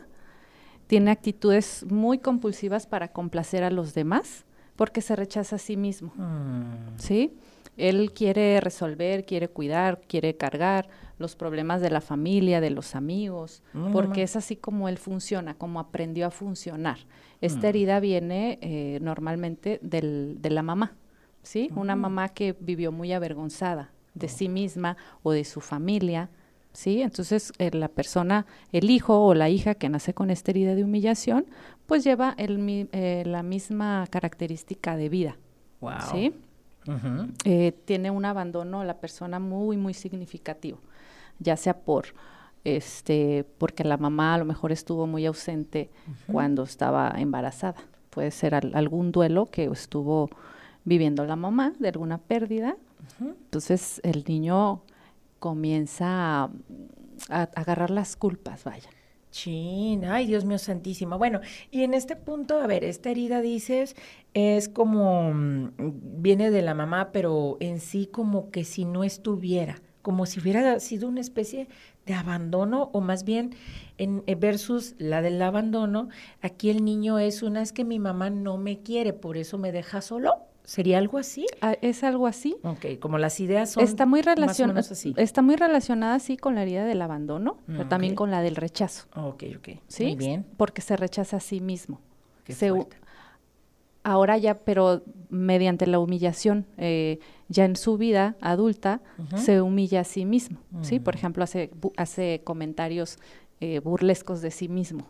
Speaker 3: tiene actitudes muy compulsivas para complacer a los demás porque se rechaza a sí mismo.
Speaker 2: Mm.
Speaker 3: ¿sí? Él quiere resolver, quiere cuidar, quiere cargar los problemas de la familia, de los amigos,
Speaker 2: Mm,
Speaker 3: porque es así como él funciona, como aprendió a funcionar. Esta
Speaker 2: Mm.
Speaker 3: herida viene eh, normalmente del- de la mamá, ¿sí? Una mamá que vivió muy avergonzada de sí misma o de su familia, ¿sí? Entonces, eh, la persona, el hijo o la hija que nace con esta herida de humillación, pues lleva el eh, la misma característica de vida,
Speaker 2: Wow.
Speaker 3: ¿sí? Eh, tiene un abandono la persona muy, muy significativo, ya sea por este, porque la mamá a lo mejor estuvo muy ausente cuando estaba embarazada. Puede ser al- algún duelo que estuvo viviendo la mamá de alguna pérdida. Entonces el niño comienza a, agarrar las culpas, vaya.
Speaker 2: Chin, ay Dios mío santísimo. Bueno, y en este punto, a ver, esta herida dices es como mm, viene de la mamá, pero en sí como que si no estuviera, como si hubiera sido una especie de abandono o más bien en eh, versus la del abandono, aquí el niño es una es que mi mamá no me quiere, por eso me deja solo. ¿Sería algo así?
Speaker 3: Ah, ¿Es algo así?
Speaker 2: Ok, como las ideas son
Speaker 3: Está muy,
Speaker 2: más o
Speaker 3: relacion-
Speaker 2: menos así.
Speaker 3: está muy relacionada, sí, con la herida del abandono, pero
Speaker 2: Mm,
Speaker 3: también
Speaker 2: ok.
Speaker 3: con la del rechazo.
Speaker 2: Ok, ok.
Speaker 3: ¿sí?
Speaker 2: Muy bien.
Speaker 3: Porque se rechaza a sí mismo.
Speaker 2: Qué
Speaker 3: Se ahora ya, pero mediante la humillación, eh, ya en su vida adulta, se humilla a sí mismo, ¿sí? Por
Speaker 2: Mm.
Speaker 3: ejemplo, hace, hace comentarios eh, burlescos de sí mismo,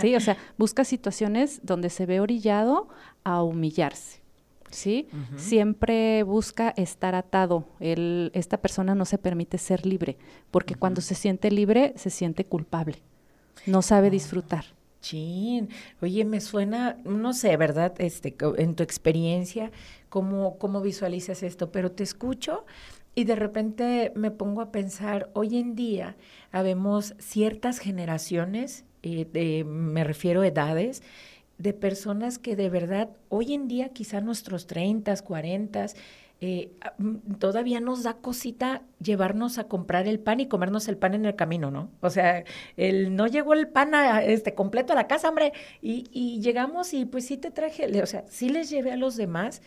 Speaker 3: ¿sí? O sea, [LAUGHS] busca situaciones donde se ve orillado a humillarse, ¿sí? Siempre busca estar atado. Él, esta persona no se permite ser libre, porque cuando se siente libre, se siente culpable. No sabe disfrutar.
Speaker 2: Chin, oye, me suena, no sé, ¿verdad? Este, en tu experiencia, cómo, cómo visualizas esto, pero te escucho y de repente me pongo a pensar, hoy en día habemos ciertas generaciones, eh, de- me refiero a edades, de personas que de verdad, hoy en día, quizá nuestros 30, 40, eh, a- mm, todavía nos da cosita llevarnos a comprar el pan y comernos el pan en el camino, ¿no? O sea, el, no llegó el pan a- este, completo a la casa, hombre, y, y llegamos y pues sí te traje, o sea, sí les llevé a los demás,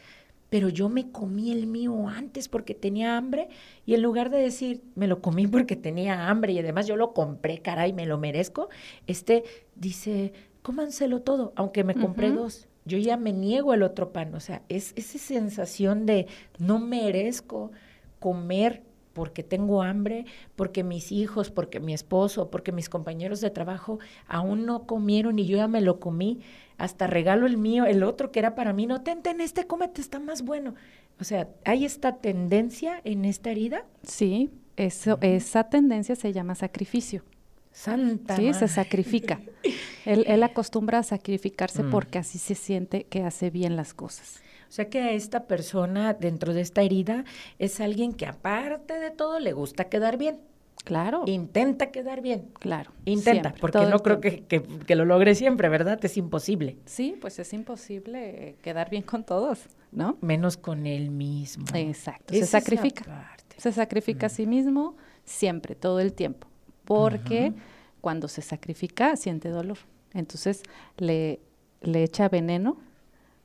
Speaker 2: pero yo me comí el mío antes porque tenía hambre y en lugar de decir, me lo comí porque tenía hambre y además yo lo compré, caray, me lo merezco, este dice, cómanselo todo, aunque me compré dos. Yo ya me niego el otro pan, o sea, es esa sensación de no merezco comer porque tengo hambre, porque mis hijos, porque mi esposo, porque mis compañeros de trabajo aún no comieron y yo ya me lo comí, hasta regalo el mío, el otro que era para mí, no, ten, ten, este cómete, está más bueno. O sea, hay esta tendencia en esta herida,
Speaker 3: Sí, eso, esa tendencia se llama sacrificio.
Speaker 2: Santa.
Speaker 3: Sí, se sacrifica. [LAUGHS] él, él acostumbra a sacrificarse
Speaker 2: Mm.
Speaker 3: porque así se siente que hace bien las cosas.
Speaker 2: O sea que a esta persona dentro de esta herida es alguien que aparte de todo le gusta quedar bien,
Speaker 3: Claro,
Speaker 2: intenta quedar bien.
Speaker 3: claro.
Speaker 2: Intenta,
Speaker 3: siempre,
Speaker 2: porque no creo que, que- que lo logre siempre, ¿verdad? Es imposible.
Speaker 3: Sí, pues es imposible eh, quedar bien con todos. ¿no?
Speaker 2: Menos con él mismo.
Speaker 3: Exacto, se sacrifica. Se sacrifica a sí mismo siempre, todo el tiempo, porque cuando se sacrifica siente dolor. Entonces le, le echa veneno,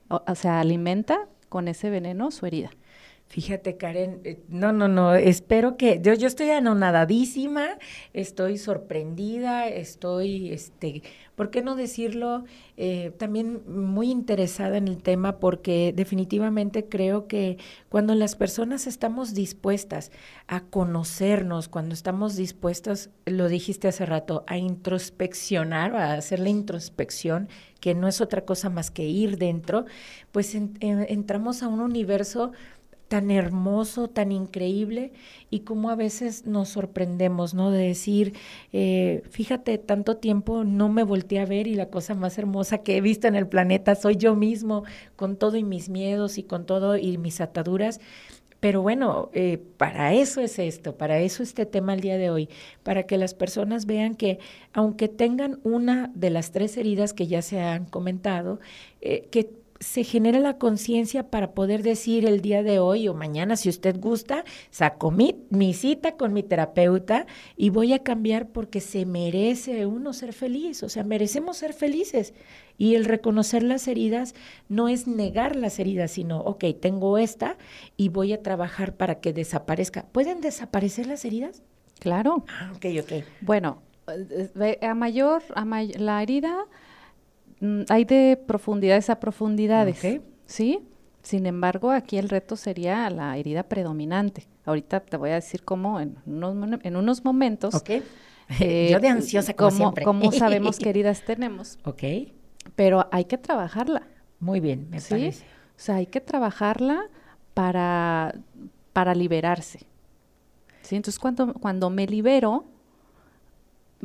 Speaker 3: o sea, alimenta con ese veneno su herida.
Speaker 2: Fíjate, Karen, eh, no, no, no, espero que, yo, yo estoy anonadadísima, estoy sorprendida, estoy, este, ¿por qué no decirlo? Eh, también muy interesada en el tema porque definitivamente creo que cuando las personas estamos dispuestas a conocernos, cuando estamos dispuestas, lo dijiste hace rato, a introspeccionar, a hacer la introspección, que no es otra cosa más que ir dentro, pues entramos a un universo tan hermoso, tan increíble y como a veces nos sorprendemos, ¿no? De decir, eh, fíjate, tanto tiempo no me volteé a ver y la cosa más hermosa que he visto en el planeta soy yo mismo, con todo y mis miedos y con todo y mis ataduras. Pero bueno, eh, para eso es esto, para eso este tema el día de hoy, para que las personas vean que aunque tengan una de las tres heridas que ya se han comentado, eh, que se genera la conciencia para poder decir el día de hoy o mañana, si usted gusta, saco mi, mi, cita con mi terapeuta y voy a cambiar porque se merece uno ser feliz, o sea, merecemos ser felices. Y el reconocer las heridas no es negar las heridas, sino, ok, tengo esta y voy a trabajar para que desaparezca. ¿Pueden desaparecer las heridas?
Speaker 3: Claro.
Speaker 2: Ah, ok, ok.
Speaker 3: Bueno, eh, a mayor, a la herida hay de profundidades a profundidades, ¿sí? Sin embargo, aquí el reto sería la herida predominante. Ahorita te voy a decir cómo en unos, en unos momentos. [LAUGHS]
Speaker 2: Eh, Yo de ansiosa como cómo, siempre.
Speaker 3: cómo sabemos qué [LAUGHS] heridas tenemos.
Speaker 2: Ok.
Speaker 3: Pero hay que trabajarla.
Speaker 2: Muy bien, me parece.
Speaker 3: O sea, hay que trabajarla para, para liberarse. ¿Sí? Entonces, cuando, cuando me libero,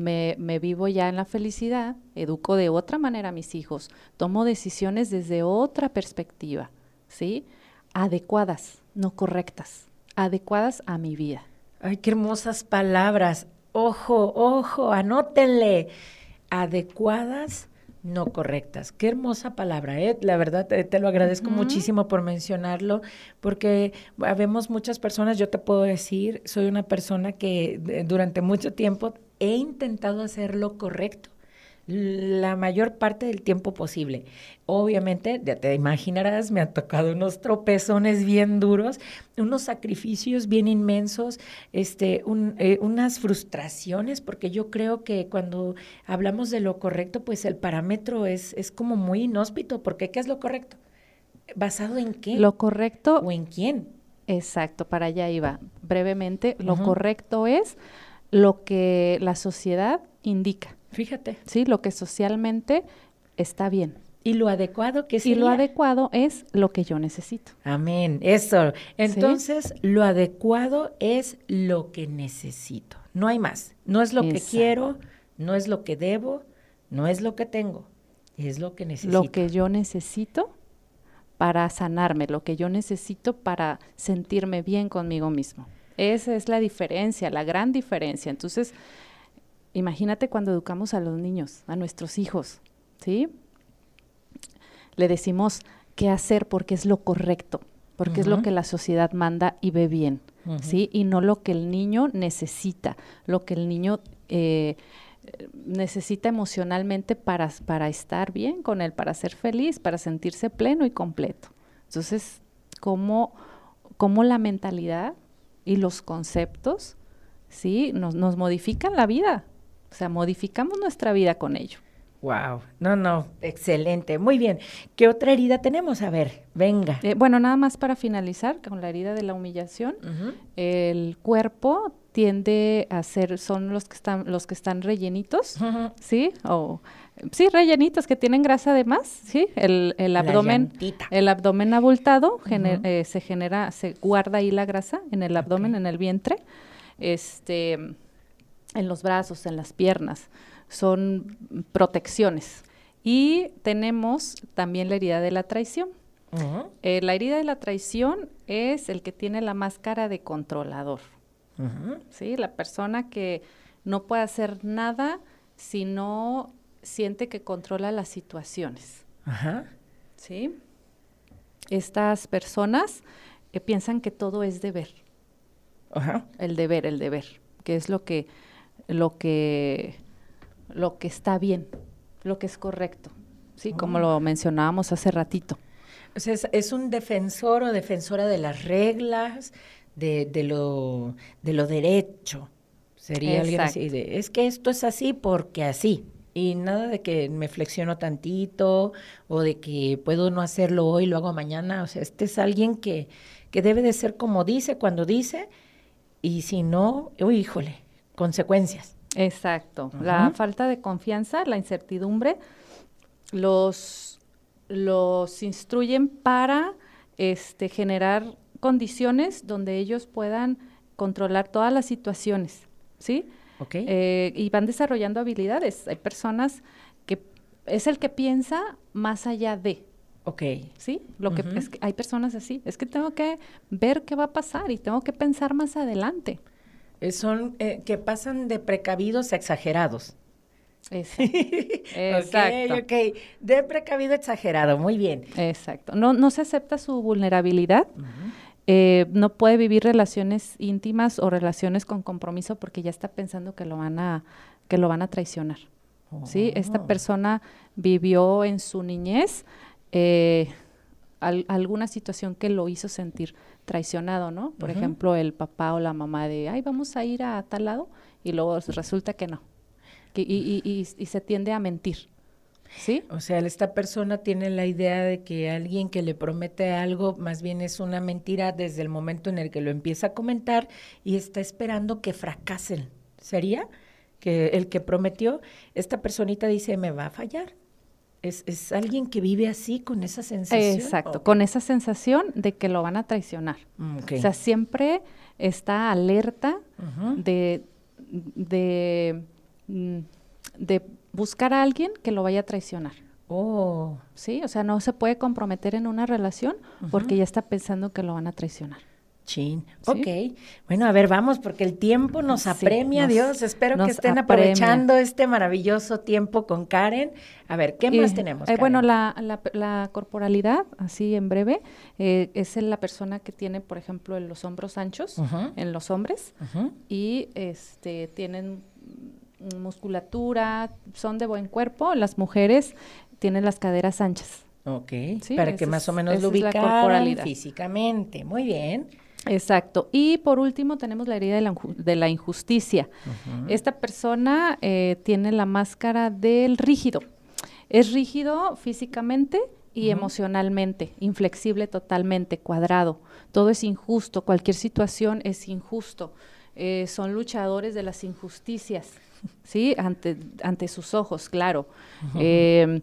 Speaker 3: me, me, vivo ya en la felicidad, educo de otra manera a mis hijos, tomo decisiones desde otra perspectiva, ¿sí? Adecuadas, no correctas, adecuadas a mi vida.
Speaker 2: Ay, qué hermosas palabras. Ojo, ojo, anótenle. Adecuadas, no correctas. Qué hermosa palabra, ¿eh? La verdad, te, lo agradezco muchísimo por mencionarlo, porque habemos muchas personas, yo te puedo decir, soy una persona que durante mucho tiempo he intentado hacer lo correcto la mayor parte del tiempo posible. Obviamente, ya te imaginarás, me han tocado unos tropezones bien duros, unos sacrificios bien inmensos, este, eh, unas frustraciones, porque yo creo que cuando hablamos de lo correcto, pues el parámetro es, es como muy inhóspito, porque ¿qué es lo correcto? ¿Basado en qué?
Speaker 3: Lo correcto.
Speaker 2: ¿O en quién?
Speaker 3: Exacto, para allá iba. Brevemente, lo correcto es lo que la sociedad indica.
Speaker 2: Fíjate.
Speaker 3: Sí, lo que socialmente está bien.
Speaker 2: Y lo adecuado que es.
Speaker 3: Y lo adecuado es lo que yo necesito.
Speaker 2: Amén. Eso. Entonces, lo adecuado es lo que necesito. No hay más. No es lo que quiero, no es lo que debo, no es lo que tengo. Es lo que necesito.
Speaker 3: Lo que yo necesito para sanarme, lo que yo necesito para sentirme bien conmigo mismo. Esa es la diferencia, la gran diferencia. Entonces, imagínate cuando educamos a los niños, a nuestros hijos, ¿sí? Le decimos qué hacer porque es lo correcto, porque es lo que la sociedad manda y ve bien, ¿sí? Y no lo que el niño necesita, lo que el niño eh, necesita emocionalmente para, para estar bien con él, para ser feliz, para sentirse pleno y completo. Entonces, ¿cómo, cómo la mentalidad y los conceptos, ¿sí? Nos, nos modifican la vida. O sea, modificamos nuestra vida con ello.
Speaker 2: Wow, no, no, excelente, muy bien. ¿Qué otra herida tenemos? A ver, venga.
Speaker 3: Eh, bueno, nada más para finalizar con la herida de la humillación, el cuerpo tiende a ser, son los que están, los que están rellenitos, ¿sí? O sí, rellenitos que tienen grasa de más, ¿sí? El, el abdomen, el abdomen abultado eh, se genera, se guarda ahí la grasa en el abdomen, en el vientre, este, en los brazos, en las piernas, son protecciones. Y tenemos también la herida de la traición. Eh, la herida de la traición es el que tiene la máscara de controlador. ¿sí? La persona que no puede hacer nada si no siente que controla las situaciones.
Speaker 2: Ajá.
Speaker 3: ¿Sí? estas personas eh, piensan que todo es deber.
Speaker 2: Ajá.
Speaker 3: El deber, el deber, que es lo que, lo que, lo que está bien, lo que es correcto. Sí, como lo mencionábamos hace ratito.
Speaker 2: O sea, es, es un defensor o defensora de las reglas, de, de lo, de lo derecho. Sería alguien así de, es que esto es así porque así. Y nada de que me flexiono tantito o de que puedo no hacerlo hoy, lo hago mañana. O sea, este es alguien que, que debe de ser como dice, cuando dice, y si no, uy, híjole, consecuencias.
Speaker 3: Exacto. La falta de confianza, la incertidumbre, los, los instruyen para este, generar condiciones donde ellos puedan controlar todas las situaciones, ¿sí?
Speaker 2: ¿Ok?
Speaker 3: Eh, y van desarrollando habilidades. Hay personas que es el que piensa más allá de,
Speaker 2: ok.
Speaker 3: ¿sí? Lo que es que hay personas así. Es que tengo que ver qué va a pasar y tengo que pensar más adelante.
Speaker 2: Eh, Son eh, que pasan de precavidos a exagerados. [LAUGHS]
Speaker 3: Exacto. Exacto.
Speaker 2: Ok, ok. De precavido a exagerado, muy bien.
Speaker 3: Exacto. No, no se acepta su vulnerabilidad. Eh, no puede vivir relaciones íntimas o relaciones con compromiso porque ya está pensando que lo van a, que lo van a traicionar. ¿sí? Esta
Speaker 2: Oh.
Speaker 3: persona vivió en su niñez eh, al- alguna situación que lo hizo sentir traicionado, ¿no? Por ejemplo, el papá o la mamá de, ay, vamos a ir a tal lado, y luego resulta que no. Que- y, y- y- y se tiende a mentir, ¿sí?
Speaker 2: O sea, esta persona tiene la idea de que alguien que le promete algo más bien es una mentira desde el momento en el que lo empieza a comentar y está esperando que fracasen. ¿Sería? Que el que prometió, esta personita dice, me va a fallar. Es, es alguien que vive así, con esa sensación.
Speaker 3: Exacto, con esa sensación de que lo van a traicionar.
Speaker 2: Mm.
Speaker 3: O sea, siempre está alerta de, de, mm, de buscar a alguien que lo vaya a traicionar.
Speaker 2: Oh,
Speaker 3: ¿Sí? O sea, no se puede comprometer en una relación porque ya está pensando que lo van a traicionar.
Speaker 2: chin.
Speaker 3: Sí.
Speaker 2: Ok. Bueno, a ver, vamos, porque el tiempo nos
Speaker 3: Sí,
Speaker 2: apremia,
Speaker 3: nos-
Speaker 2: Dios. Espero que estén
Speaker 3: apremia.
Speaker 2: aprovechando este maravilloso tiempo con Karen. A ver, ¿qué más
Speaker 3: Y,
Speaker 2: tenemos?
Speaker 3: eh, bueno, la, la, la corporalidad, así en breve, eh, es la persona que tiene, por ejemplo, en los hombros anchos en los hombres y este tienen musculatura, son de buen cuerpo. Las mujeres tienen las caderas anchas.
Speaker 2: Ok,
Speaker 3: Sí,
Speaker 2: para que más o menos lo ubicaran físicamente. Muy bien.
Speaker 3: Exacto. Y por último tenemos la herida de la, inju- de la injusticia. Esta persona eh, tiene la máscara del rígido. Es rígido físicamente y emocionalmente, inflexible totalmente, cuadrado. Todo es injusto, cualquier situación es injusto. Eh, son luchadores de las injusticias, [LAUGHS] ¿sí? Ante, ante sus ojos, claro. Eh,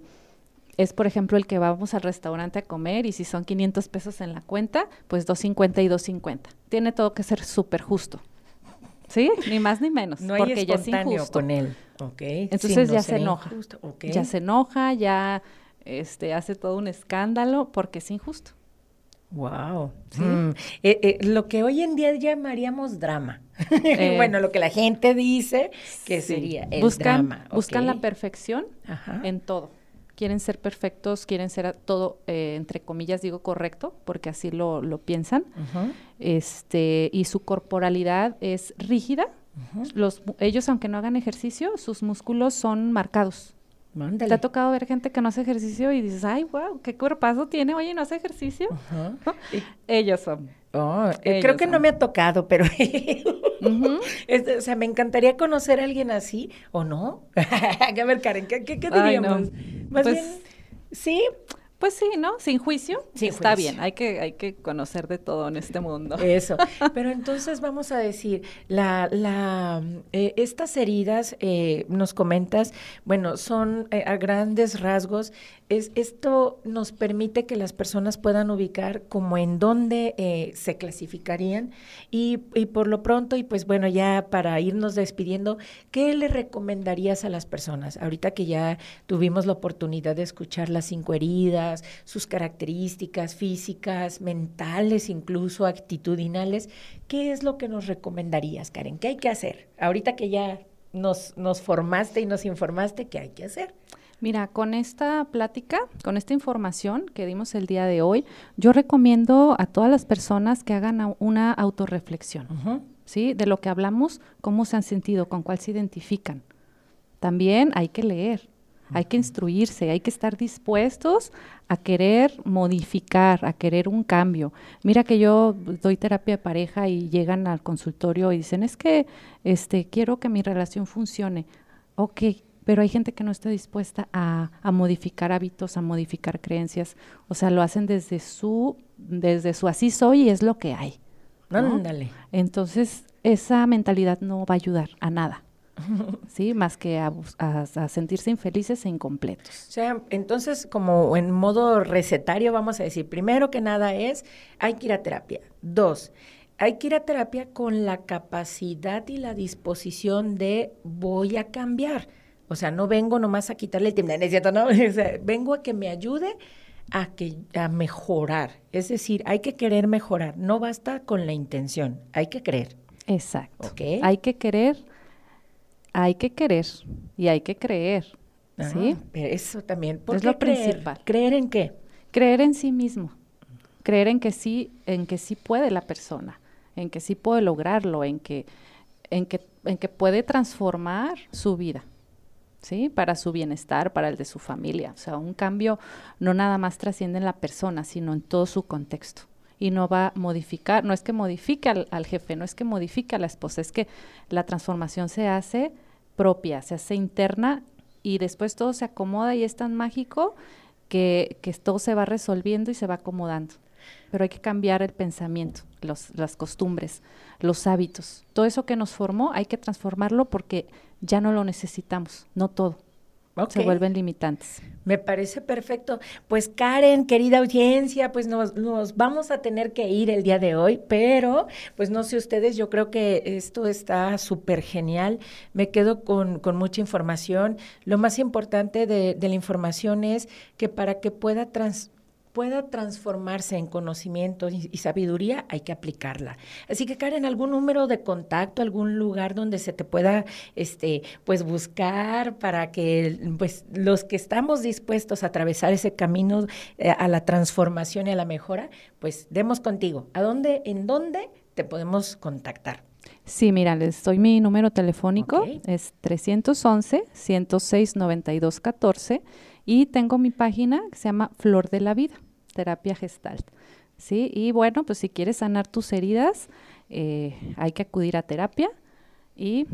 Speaker 3: es, por ejemplo, el que vamos al restaurante a comer y si son 500 pesos en la cuenta, pues 250 y 250. Tiene todo que ser súper justo. ¿Sí? Ni más ni menos.
Speaker 2: No hay
Speaker 3: porque ya es injusto.
Speaker 2: con él. Ok.
Speaker 3: Entonces
Speaker 2: Sí, no
Speaker 3: ya se enoja. Ya se enoja, ya este, hace todo un escándalo porque es injusto.
Speaker 2: Wow.
Speaker 3: Sí.
Speaker 2: Mm, eh, eh, lo que hoy en día llamaríamos drama. [LAUGHS]
Speaker 3: Eh,
Speaker 2: bueno, lo que la gente dice que
Speaker 3: Sí.
Speaker 2: sería el
Speaker 3: buscan,
Speaker 2: drama.
Speaker 3: Buscan la perfección
Speaker 2: Ajá.
Speaker 3: en todo. Quieren ser perfectos, quieren ser todo, eh, entre comillas, digo correcto, porque así lo, lo piensan. Este y su corporalidad es rígida. Los, ellos, aunque no hagan ejercicio, sus músculos son marcados.
Speaker 2: Mándale.
Speaker 3: ¿Te ha tocado ver gente que no hace ejercicio y dices, ay, wow, qué cuerpazo tiene, oye, no hace ejercicio?
Speaker 2: Ajá. Y-
Speaker 3: Ellos son.
Speaker 2: oh, eh,
Speaker 3: Ellos
Speaker 2: creo que no me ha tocado, pero [LAUGHS] o sea, me encantaría conocer a alguien así, ¿o no? [LAUGHS] a ver, Karen, ¿qué, qué, qué
Speaker 3: Ay, no.
Speaker 2: diríamos? Más
Speaker 3: Pues-
Speaker 2: bien, sí,
Speaker 3: Pues sí, ¿no? Sin juicio.
Speaker 2: Sin
Speaker 3: está
Speaker 2: juicio.
Speaker 3: bien, hay que, hay que conocer de todo en este mundo. [LAUGHS]
Speaker 2: Eso. [LAUGHS] Pero entonces vamos a decir, la, la, eh, estas heridas, eh, nos comentas, bueno, son eh, a grandes rasgos, es, esto nos permite que las personas puedan ubicar como en dónde eh, se clasificarían y, y por lo pronto, y pues bueno, ya para irnos despidiendo, ¿qué le recomendarías a las personas? Ahorita que ya tuvimos la oportunidad de escuchar las cinco heridas, sus características físicas, mentales, incluso actitudinales, ¿qué es lo que nos recomendarías, Karen? ¿Qué hay que hacer? Ahorita que ya nos, nos formaste y nos informaste, ¿qué hay que hacer?
Speaker 3: Mira, con esta plática, con esta información que dimos el día de hoy, yo recomiendo a todas las personas que hagan una autorreflexión, ¿sí? De lo que hablamos, cómo se han sentido, con cuál se identifican. También hay que leer, hay que instruirse, hay que estar dispuestos a querer modificar, a querer un cambio. Mira que yo doy terapia de pareja y llegan al consultorio y dicen, es que este, quiero que mi relación funcione. Ok, pero hay gente que no está dispuesta a, modificar hábitos, a modificar creencias. O sea, lo hacen desde su, desde su así soy y es lo que hay.
Speaker 2: Ándale.
Speaker 3: Entonces, esa mentalidad no va a ayudar a nada. [LAUGHS] ¿sí? Más que a, sentirse infelices e incompletos.
Speaker 2: O sea, entonces, como en modo recetario, vamos a decir, primero que nada es, hay que ir a terapia. Dos, hay que ir a terapia con la capacidad y la disposición de voy a cambiar. O sea, no vengo nomás a quitarle el tiempo, ¿no es cierto? No, [LAUGHS] vengo a que me ayude a, que, a mejorar. Es decir, hay que querer mejorar. No basta con la intención, hay que creer.
Speaker 3: Exacto. Hay que querer hay que querer y hay que creer. ¿sí?
Speaker 2: Eso también.
Speaker 3: es lo principal.
Speaker 2: ¿Creer en qué?
Speaker 3: Creer en sí mismo. Creer en que sí, en que sí puede la persona, en que sí puede lograrlo, en que, en que, en que puede transformar su vida. ¿sí? Para su bienestar, para el de su familia. O sea, un cambio no nada más trasciende en la persona, sino en todo su contexto y no va a modificar, no es que modifique al, jefe, no es que modifique a la esposa, es que la transformación se hace propia, se hace interna y después todo se acomoda y es tan mágico que, que todo se va resolviendo y se va acomodando. Pero hay que cambiar el pensamiento, los, las costumbres, los hábitos. Todo eso que nos formó hay que transformarlo porque ya no lo necesitamos, no todo se vuelven limitantes.
Speaker 2: Me parece perfecto. Pues Karen, querida audiencia, pues nos, nos, vamos a tener que ir el día de hoy, pero pues no sé ustedes, yo creo que esto está súper genial. Me quedo con, con, mucha información. Lo más importante de, de la información es que para que pueda trans, pueda transformarse en conocimiento y, sabiduría, hay que aplicarla. Así que, Karen, ¿algún número de contacto, algún lugar donde se te pueda, este, pues, buscar para que, pues, los que estamos dispuestos a atravesar ese camino eh, a la transformación y a la mejora, pues, demos contigo. ¿A dónde, en dónde te podemos contactar?
Speaker 3: Sí, mira, les doy mi número telefónico, es 311-106-9214 y tengo mi página que se llama Flor de la Vida terapia gestalt. ¿sí? Y bueno, pues si quieres sanar tus heridas, eh, hay que acudir a terapia y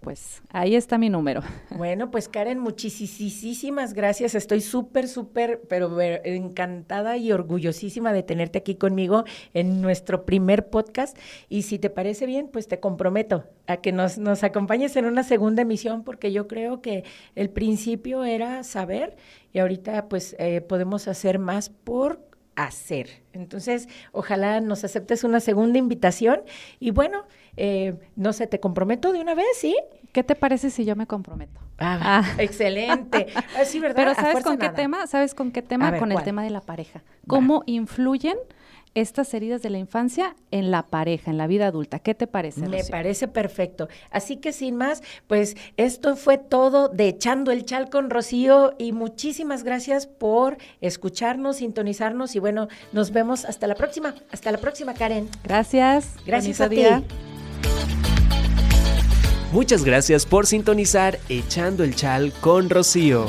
Speaker 3: pues ahí está mi número. [LAUGHS]
Speaker 2: Bueno, pues Karen, muchísimas gracias. Estoy súper, súper, pero encantada y orgullosísima de tenerte aquí conmigo en nuestro primer podcast. Y si te parece bien, pues te comprometo a que nos, nos acompañes en una segunda emisión, porque yo creo que el principio era saber y ahorita pues eh, podemos hacer más por hacer. Entonces, ojalá nos aceptes una segunda invitación y bueno, eh, no sé, te comprometo de una vez, ¿sí?
Speaker 3: ¿Qué te parece si yo me comprometo?
Speaker 2: Ah, ah. [LAUGHS] excelente.
Speaker 3: Ah, sí, ¿verdad? Pero ¿sabes con qué tema? ¿Sabes con qué tema? con el tema de la pareja. ¿Cómo influyen estas heridas de la infancia en la pareja, en la vida adulta. ¿Qué te parece?
Speaker 2: Me parece perfecto. Así que sin más, pues esto fue todo de Echando el Chal con Rocío y muchísimas gracias por escucharnos, sintonizarnos y bueno, nos vemos hasta la próxima. Hasta la próxima, Karen.
Speaker 3: Gracias.
Speaker 2: Gracias a ti.
Speaker 1: Muchas gracias por sintonizar Echando el Chal con Rocío.